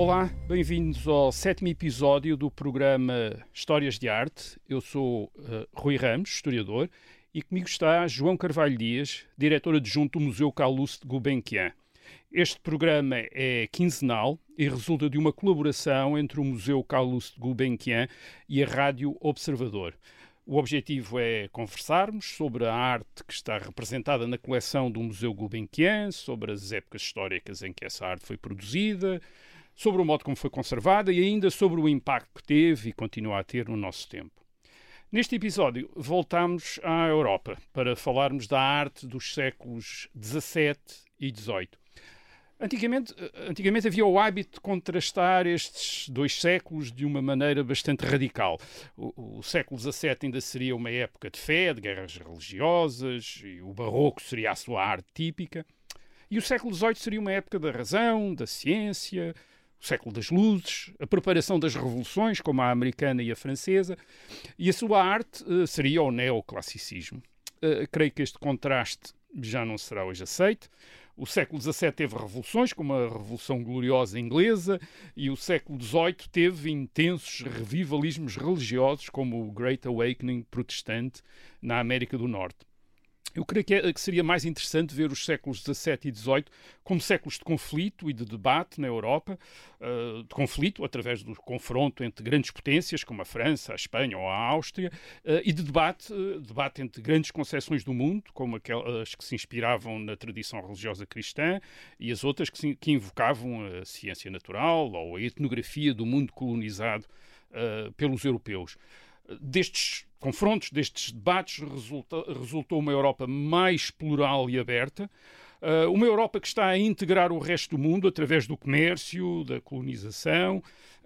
Olá, bem-vindos ao sétimo episódio do programa Histórias de Arte. Eu sou uh, Rui Ramos, historiador, e comigo está João Carvalho Dias, diretor adjunto do Museu Calouste de Gulbenkian. Este programa é quinzenal e resulta de uma colaboração entre o Museu Calouste de Gulbenkian e a Rádio Observador. O objetivo é conversarmos sobre a arte que está representada na coleção do Museu Gulbenkian, sobre as épocas históricas em que essa arte foi produzida, sobre o modo como foi conservada e ainda sobre o impacto que teve e continua a ter no nosso tempo. Neste episódio, voltamos à Europa para falarmos da arte dos séculos XVII e XVIII. Antigamente, antigamente havia o hábito de contrastar estes dois séculos de uma maneira bastante radical. O, o, século XVII ainda seria uma época de fé, de guerras religiosas, e o barroco seria a sua arte típica. E o século XVIII seria uma época da razão, da ciência, o século das luzes, a preparação das revoluções, como a americana e a francesa, e a sua arte uh, seria o neoclassicismo. Uh, creio que este contraste já não será hoje aceito. O século XVII teve revoluções, como a Revolução Gloriosa Inglesa, e o século XVIII teve intensos revivalismos religiosos, como o Great Awakening protestante na América do Norte. Eu creio que, é, que, seria mais interessante ver os séculos XVII e XVIII como séculos de conflito e de debate na Europa, uh, de conflito através do confronto entre grandes potências como a França, a Espanha ou a Áustria, uh, e de debate, uh, debate entre grandes concepções do mundo, como aquelas que se inspiravam na tradição religiosa cristã e as outras que, se, que invocavam a ciência natural ou a etnografia do mundo colonizado pelos europeus destes confrontos, destes debates, resulta, resultou uma Europa mais plural e aberta. Uh, uma Europa que está a integrar o resto do mundo através do comércio, da colonização,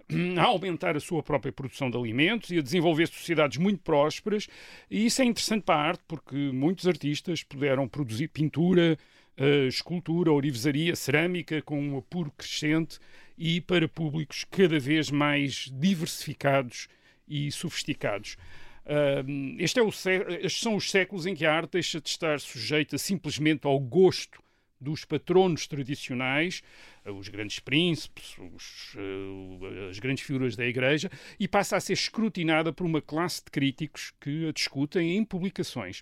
a aumentar a sua própria produção de alimentos e a desenvolver sociedades muito prósperas. E isso é interessante para a arte, porque muitos artistas puderam produzir pintura, uh, escultura, orivesaria, cerâmica com um apuro crescente e para públicos cada vez mais diversificados e sofisticados. Uh, este é o, estes são os séculos em que a arte deixa de estar sujeita simplesmente ao gosto dos patronos tradicionais, os grandes príncipes, os, uh, as grandes figuras da Igreja, e passa a ser escrutinada por uma classe de críticos que a discutem em publicações.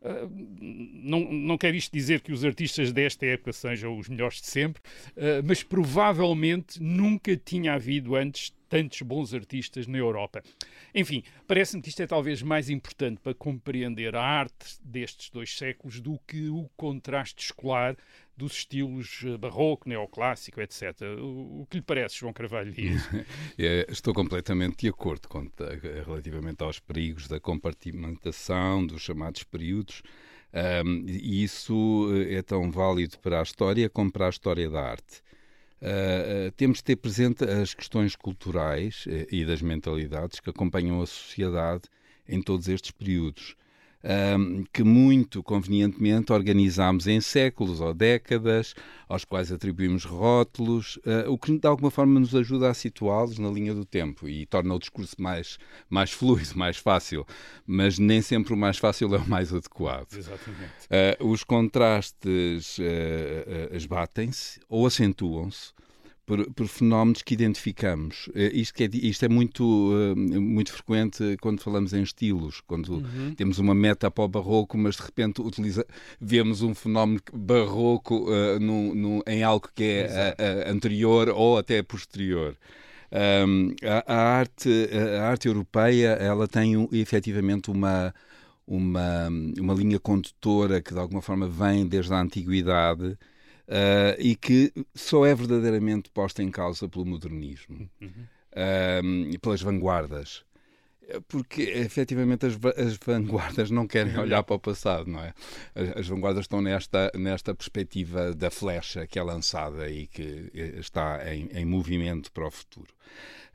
Uh, não, não quer isto dizer que os artistas desta época sejam os melhores de sempre, uh, mas provavelmente nunca tinha havido antes tantos bons artistas na Europa. Enfim, parece-me que isto é talvez mais importante para compreender a arte destes dois séculos do que o contraste escolar dos estilos eh, barroco, neoclássico, etc. O, que lhe parece, João Carvalho é, estou completamente de acordo com, relativamente aos perigos da compartimentação, dos chamados períodos. Um, e isso eh, é tão válido para a história como para a história da arte. Uh, temos de ter presente as questões culturais e das mentalidades que acompanham a sociedade em todos estes períodos um, que muito convenientemente organizámos em séculos ou décadas, aos quais atribuímos rótulos, uh, o que de alguma forma nos ajuda a situá-los na linha do tempo e torna o discurso mais, mais fluido, mais fácil, mas nem sempre o mais fácil é o mais adequado. Exatamente. Uh, os contrastes uh, esbatem-se ou acentuam-se por, por, fenómenos que identificamos. Eh, isto, é, isto é muito, eh, muito frequente quando falamos em estilos, quando uhum. temos uma meta para o barroco, mas de repente utiliza, vemos um fenómeno barroco uh, no, no, em algo que é a, a anterior ou até posterior. Um, a, a, arte, a arte europeia ela tem um, efetivamente uma, uma, uma linha condutora que de alguma forma vem desde a antiguidade uh, e que só é verdadeiramente posta em causa pelo modernismo uhum. uh, e pelas vanguardas. Porque efetivamente as, as, vanguardas não querem uhum. olhar para o passado, não é? As, as, vanguardas estão nesta, nesta perspectiva da flecha que é lançada e que eh, está em, em movimento para o futuro.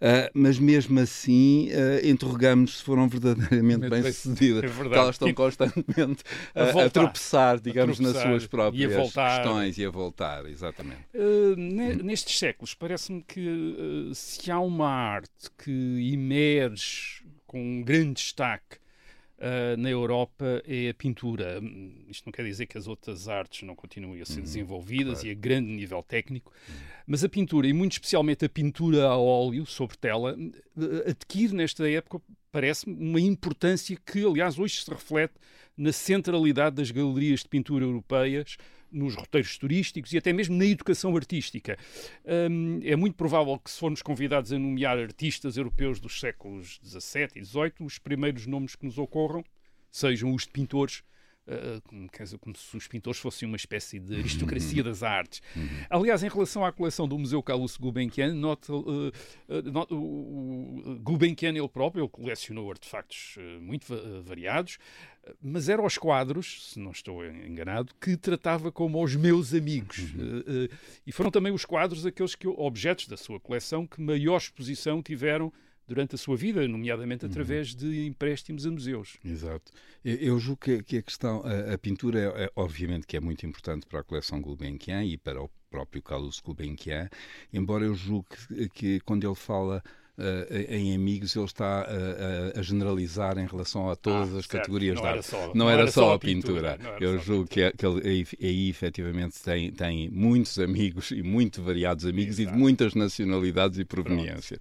Uh, mas mesmo assim uh, interrogamos se foram verdadeiramente bem-sucedidas. É verdade. elas estão constantemente a, a, a tropeçar, digamos, a tropeçar, nas suas próprias questões e a voltar, exatamente. Uh, nestes séculos, parece-me que se há uma arte que emerge com um grande destaque uh, na Europa é a pintura. Isto não quer dizer que as outras artes não continuem a ser uhum, desenvolvidas claro. e a grande nível técnico, uhum. mas a pintura, e muito especialmente a pintura a óleo sobre tela, adquire nesta época, parece-me, uma importância que, aliás, hoje se reflete na centralidade das galerias de pintura europeias nos roteiros turísticos e até mesmo na educação artística. Um, é muito provável que, se formos convidados a nomear artistas europeus dos séculos XVII e XVIII, os primeiros nomes que nos ocorram sejam os de pintores Uh, dizer, como se os pintores fossem uma espécie de aristocracia uhum. das artes. Uhum. Aliás, em relação à coleção do Museu Carlos Gulbenkian, nota, uh, uh, o Gulbenkian ele próprio ele colecionou artefactos muito variados, mas eram os quadros, se não estou enganado, que tratava como os meus amigos. Uhum. e foram também os quadros aqueles que, objetos da sua coleção que maior exposição tiveram durante a sua vida, nomeadamente através uhum. de empréstimos a museus. Exato. Eu julgo que, a questão, a, pintura, é, é, obviamente que é muito importante para a coleção Gulbenkian e para o próprio Carlos Gulbenkian, embora eu julgue que, que quando ele fala em amigos ele está uh, a generalizar em relação a todas ah, as certo. categorias não da arte. Não, não, era, era só a pintura. pintura. Eu julgo que, que, ele aí, efetivamente tem, tem muitos amigos e muito variados amigos Exato. e de muitas nacionalidades e proveniências.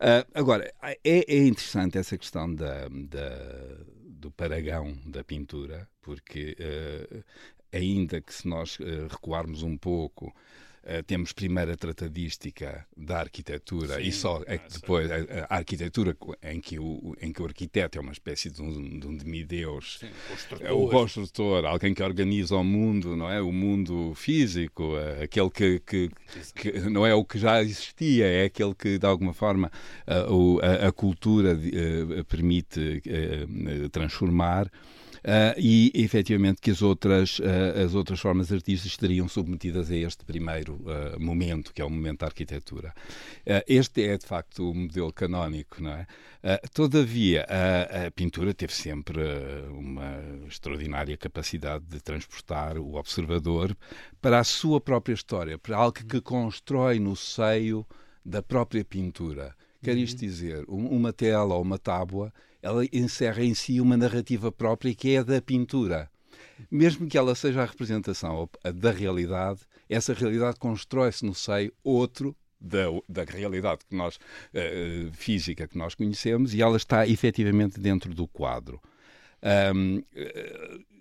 Uh, agora, é, é interessante essa questão da, da do paragão da pintura, porque ainda que se nós recuarmos um pouco Uh, temos primeiro a tratadística da arquitetura Sim, e só é, depois a, a, arquitetura em que, o, em que o arquiteto é uma espécie de um, de um demideus, Sim, é o construtor, alguém que organiza o mundo, não é? O mundo físico, uh, aquele que, que, que, não é o que já existia, é aquele que de alguma forma a, a, cultura permite transformar. Uh, e efetivamente que as outras, uh, as outras formas artísticas estariam submetidas a este primeiro uh, momento, que é o momento da arquitetura. este é de facto o modelo canónico, não é? todavia, a, a, pintura teve sempre uma extraordinária capacidade de transportar o observador para a sua própria história, para algo que constrói no seio da própria pintura. Quer isto uhum. dizer, uma tela ou uma tábua ela encerra em si uma narrativa própria que é a da pintura. Mesmo que ela seja a representação da realidade, essa realidade constrói-se no seio outro da, da realidade que nós, uh, física que nós conhecemos e ela está efetivamente dentro do quadro. Um,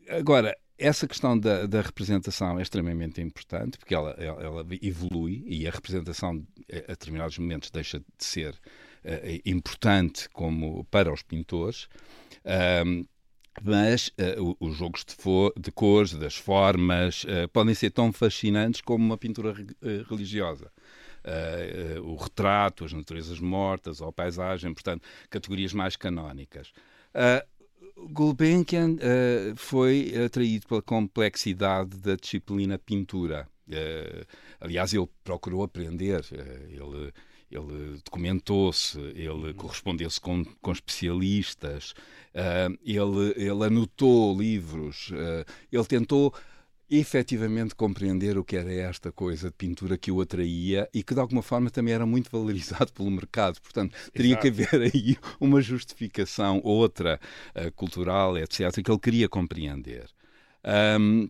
agora, essa questão da, da, representação é extremamente importante porque ela, ela, evolui e a representação a determinados momentos deixa de ser uh, importante como para os pintores. Mas uh, os jogos de, de, cores, das formas, uh, podem ser tão fascinantes como uma pintura re uh, religiosa. o retrato, as naturezas mortas, ou a paisagem, portanto, categorias mais canónicas. Gulbenkian foi atraído pela complexidade da disciplina pintura. Aliás, ele procurou aprender. ele ele documentou-se, ele uhum. correspondeu-se com, com especialistas, uh, ele, ele anotou livros, ele tentou efetivamente compreender o que era esta coisa de pintura que o atraía e que de alguma forma também era muito valorizado pelo mercado. Portanto, teria Exato. que haver aí uma justificação, outra, uh, cultural, etc., que ele queria compreender. Um,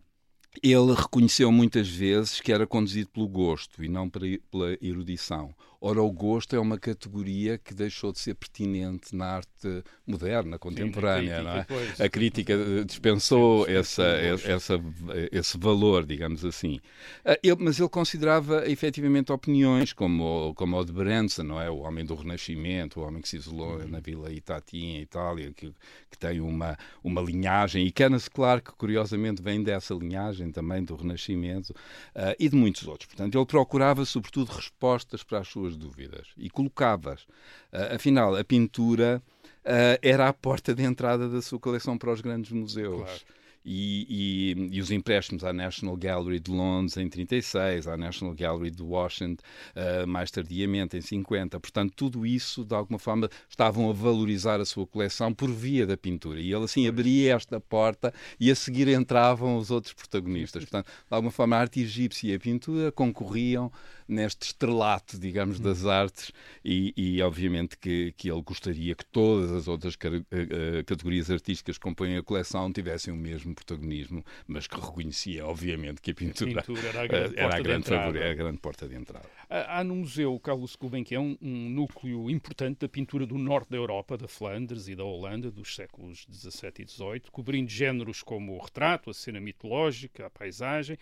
ele reconheceu muitas vezes que era conduzido pelo gosto e não pela erudição. Ora, o gosto é uma categoria que deixou de ser pertinente na arte moderna, contemporânea. Sim, a, crítica, é? a crítica dispensou sim, essa, essa, esse valor, digamos assim. Ah, ele, mas ele considerava efetivamente opiniões como, como o de Branson, não é? o homem do Renascimento, o homem que se isolou uhum. na Vila Itati, em Itália, que, que tem uma, uma linhagem, e Canas Clark, curiosamente vem dessa linhagem também do Renascimento, uh, e de muitos outros. Portanto, ele procurava, sobretudo, respostas para as suas tuas dúvidas e colocavas. Uh, afinal, a pintura uh, era a porta de entrada da sua coleção para os grandes museus. Claro. E, e, e, os empréstimos à National Gallery de Londres em 36, à National Gallery de Washington uh, mais tardiamente em 50. Portanto, tudo isso, de alguma forma, estavam a valorizar a sua coleção por via da pintura. E ele, assim, abria esta porta e a seguir entravam os outros protagonistas. Portanto, de alguma forma, a arte egípcia e a pintura concorriam neste estrelato, digamos, das artes e, e obviamente que, que ele gostaria que todas as outras uh, categorias artísticas que compõem a coleção tivessem o mesmo protagonismo, mas que reconhecia, obviamente, que a pintura, a pintura era a grande, era a grande, favor, era a grande porta de entrada. Há no museu Carlos Gulbenkian um, um núcleo importante da pintura do norte da Europa, da Flandres e da Holanda, dos séculos XVII e XVIII, cobrindo géneros como o retrato, a cena mitológica, a paisagem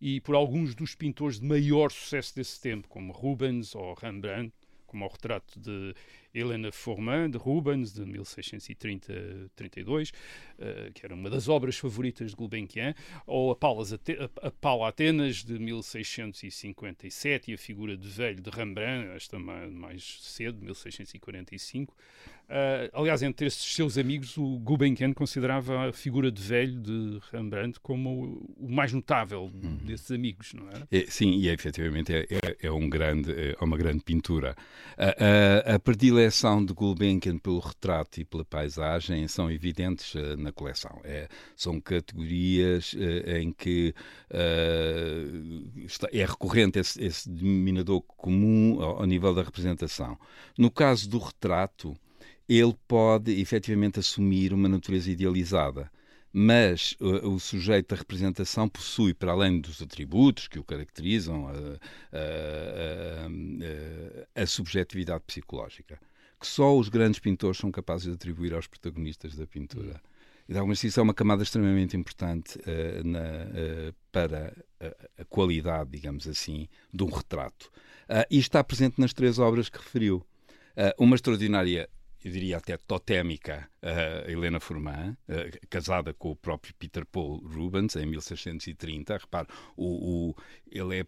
e por alguns dos pintores de maior sucesso desse tempo, como Rubens ou Rembrandt, como o retrato de Helena Formin, de Rubens, de 1632, uh, eh, que era uma das obras favoritas de Gulbenkian, ou a Paula, a Paula Atenas, de 1657, e a figura de velho de Rembrandt, esta mais cedo, 1645. Uh, aliás, entre esses seus amigos, o Gulbenkian considerava a figura de velho de Rembrandt como o mais notável uhum. desses amigos, não é? é sim, e efetivamente é, é, é, um grande, é uma grande pintura. A, a, a predileção de Gulbenkian pelo retrato e pela paisagem são evidentes uh, na coleção. É, são categorias uh, em que está, é recorrente esse, esse denominador comum ao, ao nível da representação. No caso do retrato, ele pode efetivamente assumir uma natureza idealizada. Mas o, o sujeito da representação possui, para além dos atributos que o caracterizam, a subjetividade psicológica, que só os grandes pintores são capazes de atribuir aos protagonistas da pintura. Então, isso é uma camada extremamente importante uh, na, uh, para a, a, qualidade, digamos assim, de um retrato. Uh, e está presente nas três obras que referiu. uma extraordinária eu diria até totémica, Helena Forman, casada com o próprio Peter Paul Rubens em 1630. Repare, o, o, ele é,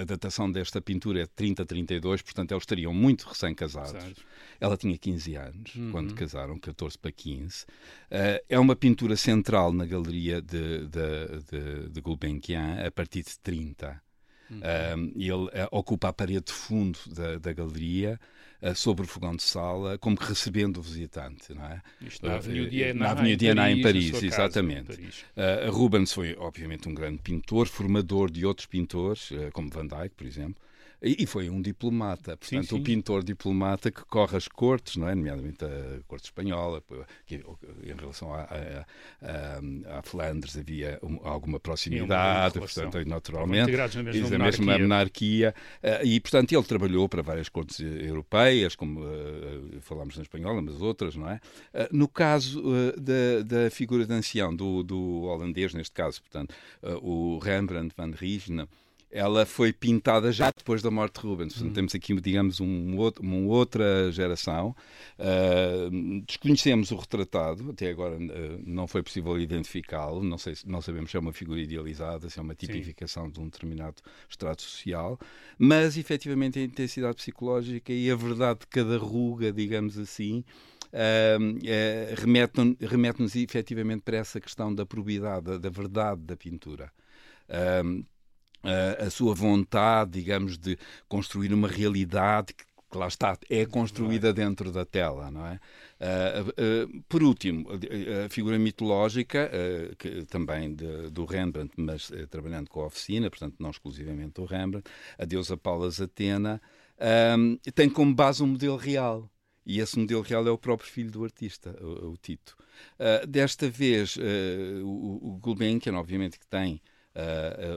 a datação desta pintura é 30-32, portanto eles estariam muito recém-casados. Ela tinha 15 anos uhum. quando casaram, 14 para 15. Uh, é uma pintura central na galeria de, de, de, de Gulbenkian a partir de 30. Uhum. ele ocupa a parede de fundo da, da galeria uh, sobre o fogão de sala, como que recebendo o visitante, não é? Isto na Avenida Diana, na Diana em Paris, exatamente. Paris. Uh, Rubens foi, obviamente, um grande pintor, formador de outros pintores, como Van Dyck, por exemplo. E, foi um diplomata, portanto, sim, sim. um pintor diplomata que corre as cortes, não é? nomeadamente a corte espanhola, que, em relação à, Flandres havia um, alguma proximidade, portanto, naturalmente, e a mesma monarquia. Uh, e, portanto, ele trabalhou para várias cortes europeias, como uh, falámos na espanhola, mas outras, não é? Uh, no caso da, da figura de ancião, do, do holandês, neste caso, portanto, o Rembrandt van Rijn, ela foi pintada já depois da morte de Rubens. Portanto, uhum. temos aqui, digamos, um outro, uma outra geração. Uh, desconhecemos o retratado, até agora uh, não foi possível identificá-lo. Não, sei, não sabemos se é uma figura idealizada, se é uma tipificação Sim. de um determinado estrato social, mas efetivamente a intensidade psicológica e a verdade de cada ruga, digamos assim. Uh, uh, remete-nos remete efetivamente para essa questão da probidade, da, da verdade da pintura. Uh, a sua vontade, digamos, de construir uma realidade que que lá está, é construída dentro da tela, não é? Uh, uh, por último, a figura mitológica, uh, que, também de, do Rembrandt, mas trabalhando com a oficina, portanto não exclusivamente do Rembrandt, a deusa Palas Atena, tem como base um modelo real. E esse modelo real é o próprio filho do artista, o, o Tito. desta vez, o, o Gulbenkian, obviamente, que tem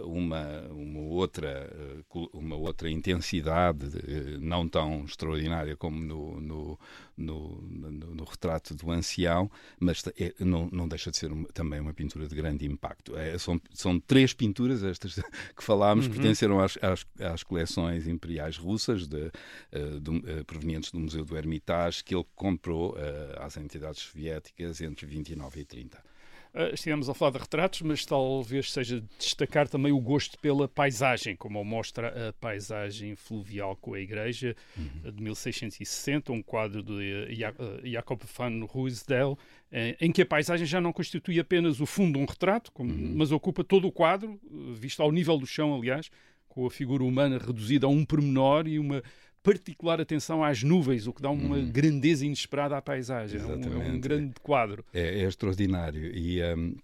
uma, uma, outra, uh, uma outra intensidade, uh, não tão extraordinária como no, no, no, no, no retrato do ancião, mas é, não, não deixa de ser uma, também uma pintura de grande impacto. É, são, são três pinturas, estas que falámos, uhum. pertenceram às, às, às, coleções imperiais russas, de, provenientes do Museu do Hermitage, que ele comprou às entidades soviéticas entre 29 e 30. Uh, estivemos a falar de retratos, mas talvez seja destacar também o gosto pela paisagem, como mostra a paisagem fluvial com a igreja uhum. de 1660, um quadro de Jacob van Ruysdael, em que a paisagem já não constitui apenas o fundo de um retrato, como, uhum. mas ocupa todo o quadro, visto ao nível do chão, aliás, com a figura humana reduzida a um pormenor e uma particular atenção às nuvens, o que dá uma uhum. grandeza inesperada à paisagem. É um, é um, grande quadro. É, é extraordinário. E, um,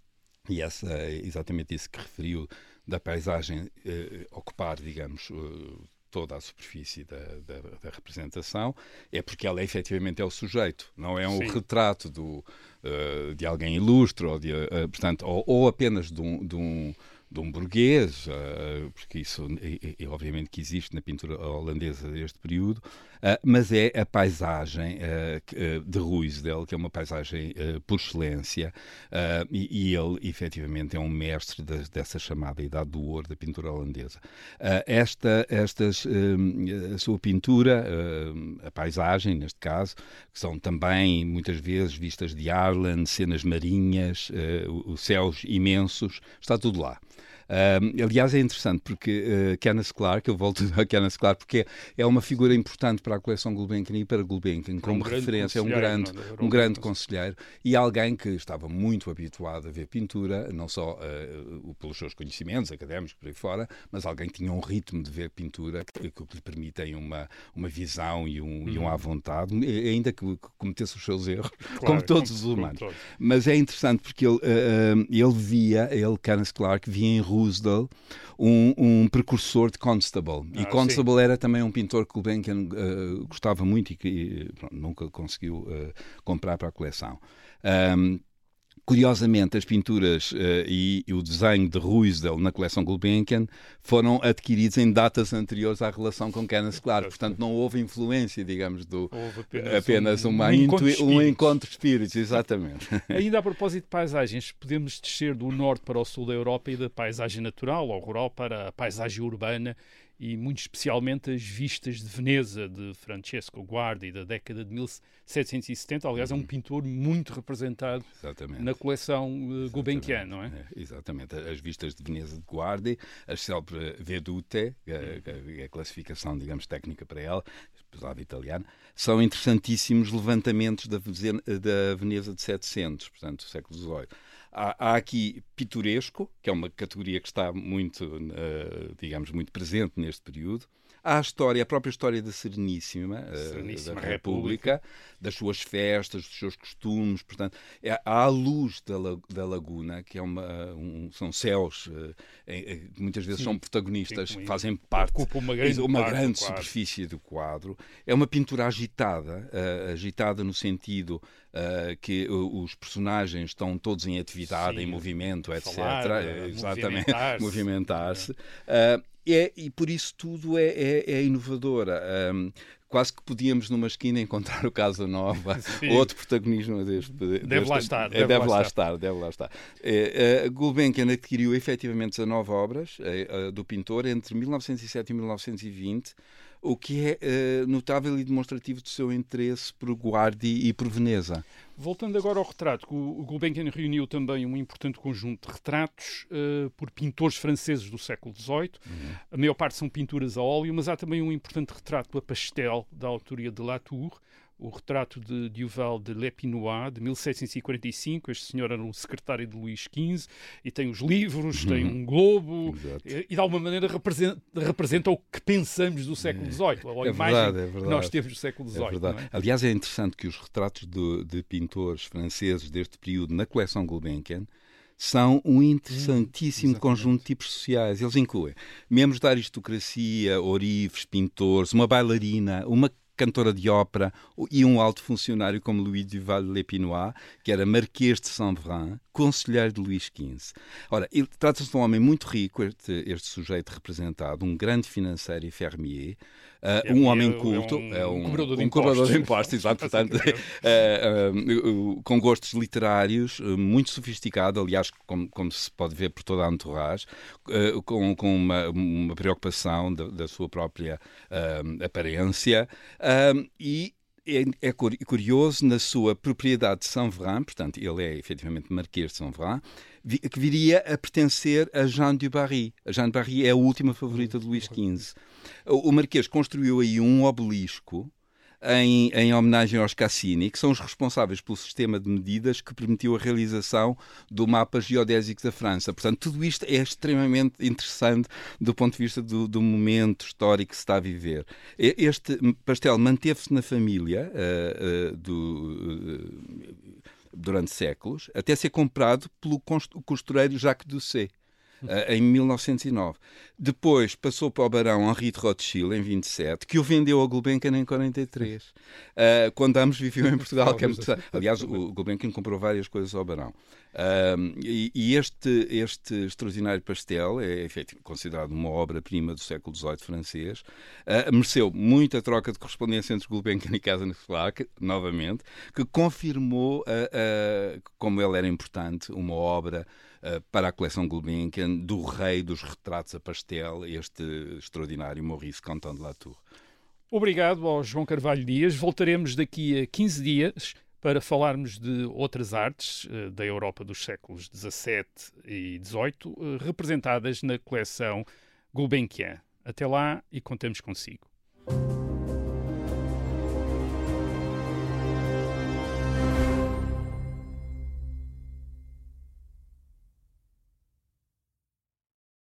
e essa, exatamente isso que referiu da paisagem eh, ocupar, digamos, uh, toda a superfície da, da, da, representação, é porque ela efetivamente é o sujeito, não é um Sim. retrato do, uh, de alguém ilustre, ou, de, uh, portanto, ou, ou apenas de um, de um de um burguês, uh, porque isso é, é, obviamente que existe na pintura holandesa deste período, uh, mas é a paisagem uh, de Ruysdael, que é uma paisagem por excelência, e, ele efetivamente é um mestre de, dessa chamada Idade do Ouro da pintura holandesa. esta estas, a sua pintura, a paisagem, neste caso, que são também muitas vezes vistas de Arlen, cenas marinhas, os céus imensos, está tudo lá. Uh, aliás, é interessante porque uh, Kenneth Clark, eu volto a Kenneth Clark, porque é uma figura importante para a coleção Gulbenkian e para Gulbenkian, como um referência, é um grande, um grande conselheiro e alguém que estava muito habituado a ver pintura, não só uh, pelos seus conhecimentos académicos por aí fora, mas alguém que tinha um ritmo de ver pintura que, que lhe permitem uma, uma visão e um, e um à vontade, ainda que, que cometesse os seus erros, claro, como todos os humanos. Todos. Mas é interessante porque ele, ele via, ele, Kenneth Clark, via em rua Roosevelt, um, um precursor de Constable. Ah, e Constable sim. era também um pintor que o Benken uh, gostava muito e que pronto, nunca conseguiu uh, comprar para a coleção. Um, Curiosamente, as pinturas uh, e, e, o desenho de Ruysdael na coleção Gulbenkian foram adquiridos em datas anteriores à relação com Kenneth Clark, portanto não houve influência, digamos, do apenas, apenas, um, uma um, encontro de um encontro de espíritos, exatamente. Ainda a propósito de paisagens, podemos descer do norte para o sul da Europa e da paisagem natural ou rural para a paisagem urbana e muito especialmente as vistas de Veneza de Francesco Guardi da década de 1770. Aliás, é um uhum. pintor muito representado exatamente. na coleção uh, Gulbenkian, não é? é? Exatamente. As vistas de Veneza de Guardi, a célebre Vedute, a, a, a classificação, digamos, técnica para ela, pesado italiano, são interessantíssimos levantamentos da, da Veneza de 700, portanto, século XVIII. Há, há, aqui pitoresco, que é uma categoria que está muito, uh, digamos, muito presente neste período. Há a história, a própria história da Sereníssima, uh, Sereníssima da República, República, das suas festas, dos seus costumes. Portanto, é, há a luz da, da laguna, que é uma, um, são céus uh, muitas vezes sim, são protagonistas, sim, fazem parte, ocupa uma grande, uma grande do superfície do quadro. É uma pintura agitada, agitada no sentido uh, que os personagens estão todos em atividade, Sim, em movimento, etc. Falar, Exatamente, movimentar-se. Uh, é, e por isso tudo é, é, é inovadora. Um, quase que podíamos numa esquina encontrar o Casa Nova, outro protagonismo deste. Deve deste, lá estar. Deve, deve lá, estar. estar. deve lá estar. É, uh, Gulbenkian adquiriu efetivamente 19 obras uh, do pintor entre 1907 e 1920 o que é uh, notável e demonstrativo do seu interesse por Guardi e por Veneza. Voltando agora ao retrato, o Gulbenkian reuniu também um importante conjunto de retratos uh, por pintores franceses do século XVIII. Uhum. A maior parte são pinturas a óleo, mas há também um importante retrato a pastel da autoria de Latour, o retrato de Duval de L'Epinois, de 1745. Este senhor era um secretário de Luís XV e tem os livros, tem um globo e, e, de alguma maneira representa, representa, o que pensamos do século XVIII, ou a é imagem verdade, é verdade. que nós temos do século XVIII. É é? Aliás, é interessante que os retratos de, de pintores franceses deste período na coleção Gulbenkian são um interessantíssimo hum, conjunto de tipos sociais. Eles incluem membros da aristocracia, orifes, pintores, uma bailarina, uma cantora de ópera e um alto funcionário como Louis Duval de L'Epinois, que era Marquês de Saint-Vrain, conselheiro de Luís XV. Ora, trata-se de um homem muito rico, este, este sujeito representado, um grande financeiro e fermier, Uh, um homem culto, é um, um, cobrador de um impostos, cobrador de impostos exato, portanto, uh, uh, com gostos literários, muito sofisticado, aliás, como, como, se pode ver por toda a entourage, com, com uma, uma, preocupação da, da sua própria aparência e é, é, curioso na sua propriedade de Saint-Vrain, portanto, ele é efetivamente Marquês de Saint-Vrain, que viria a pertencer a Jeanne du Barry. A Jeanne du Barry é a última favorita de Luís XV. O Marquês construiu aí um obelisco em, em homenagem aos Cassini, que são os responsáveis pelo sistema de medidas que permitiu a realização do mapa geodésico da França. Portanto, tudo isto é extremamente interessante do ponto de vista do, do momento histórico que se está a viver. Este pastel manteve-se na família uh, uh, do. Uh, durante séculos, até ser comprado pelo costureiro Jacques Doucet. Uh, em 1909. Depois passou para o barão Henri de Rothschild, em 27, que o vendeu ao Gulbenkian em 43, uh, quando ambos viviam em Portugal. é muito... Aliás, o Gulbenkian comprou várias coisas ao barão. Uh, e, este, este extraordinário pastel é efeito, considerado uma obra-prima do século XVIII francês. Uh, mereceu muita troca de correspondência entre Gulbenkian e Neflac, novamente, que confirmou uh, como ele era importante, uma obra para a coleção Gulbenkian do rei dos retratos a pastel, este extraordinário Maurice Canton de Latour. Obrigado ao João Carvalho Dias. Voltaremos daqui a 15 dias para falarmos de outras artes uh, da Europa dos séculos XVII e XVIII, uh, representadas na coleção Gulbenkian. Até lá e contamos consigo.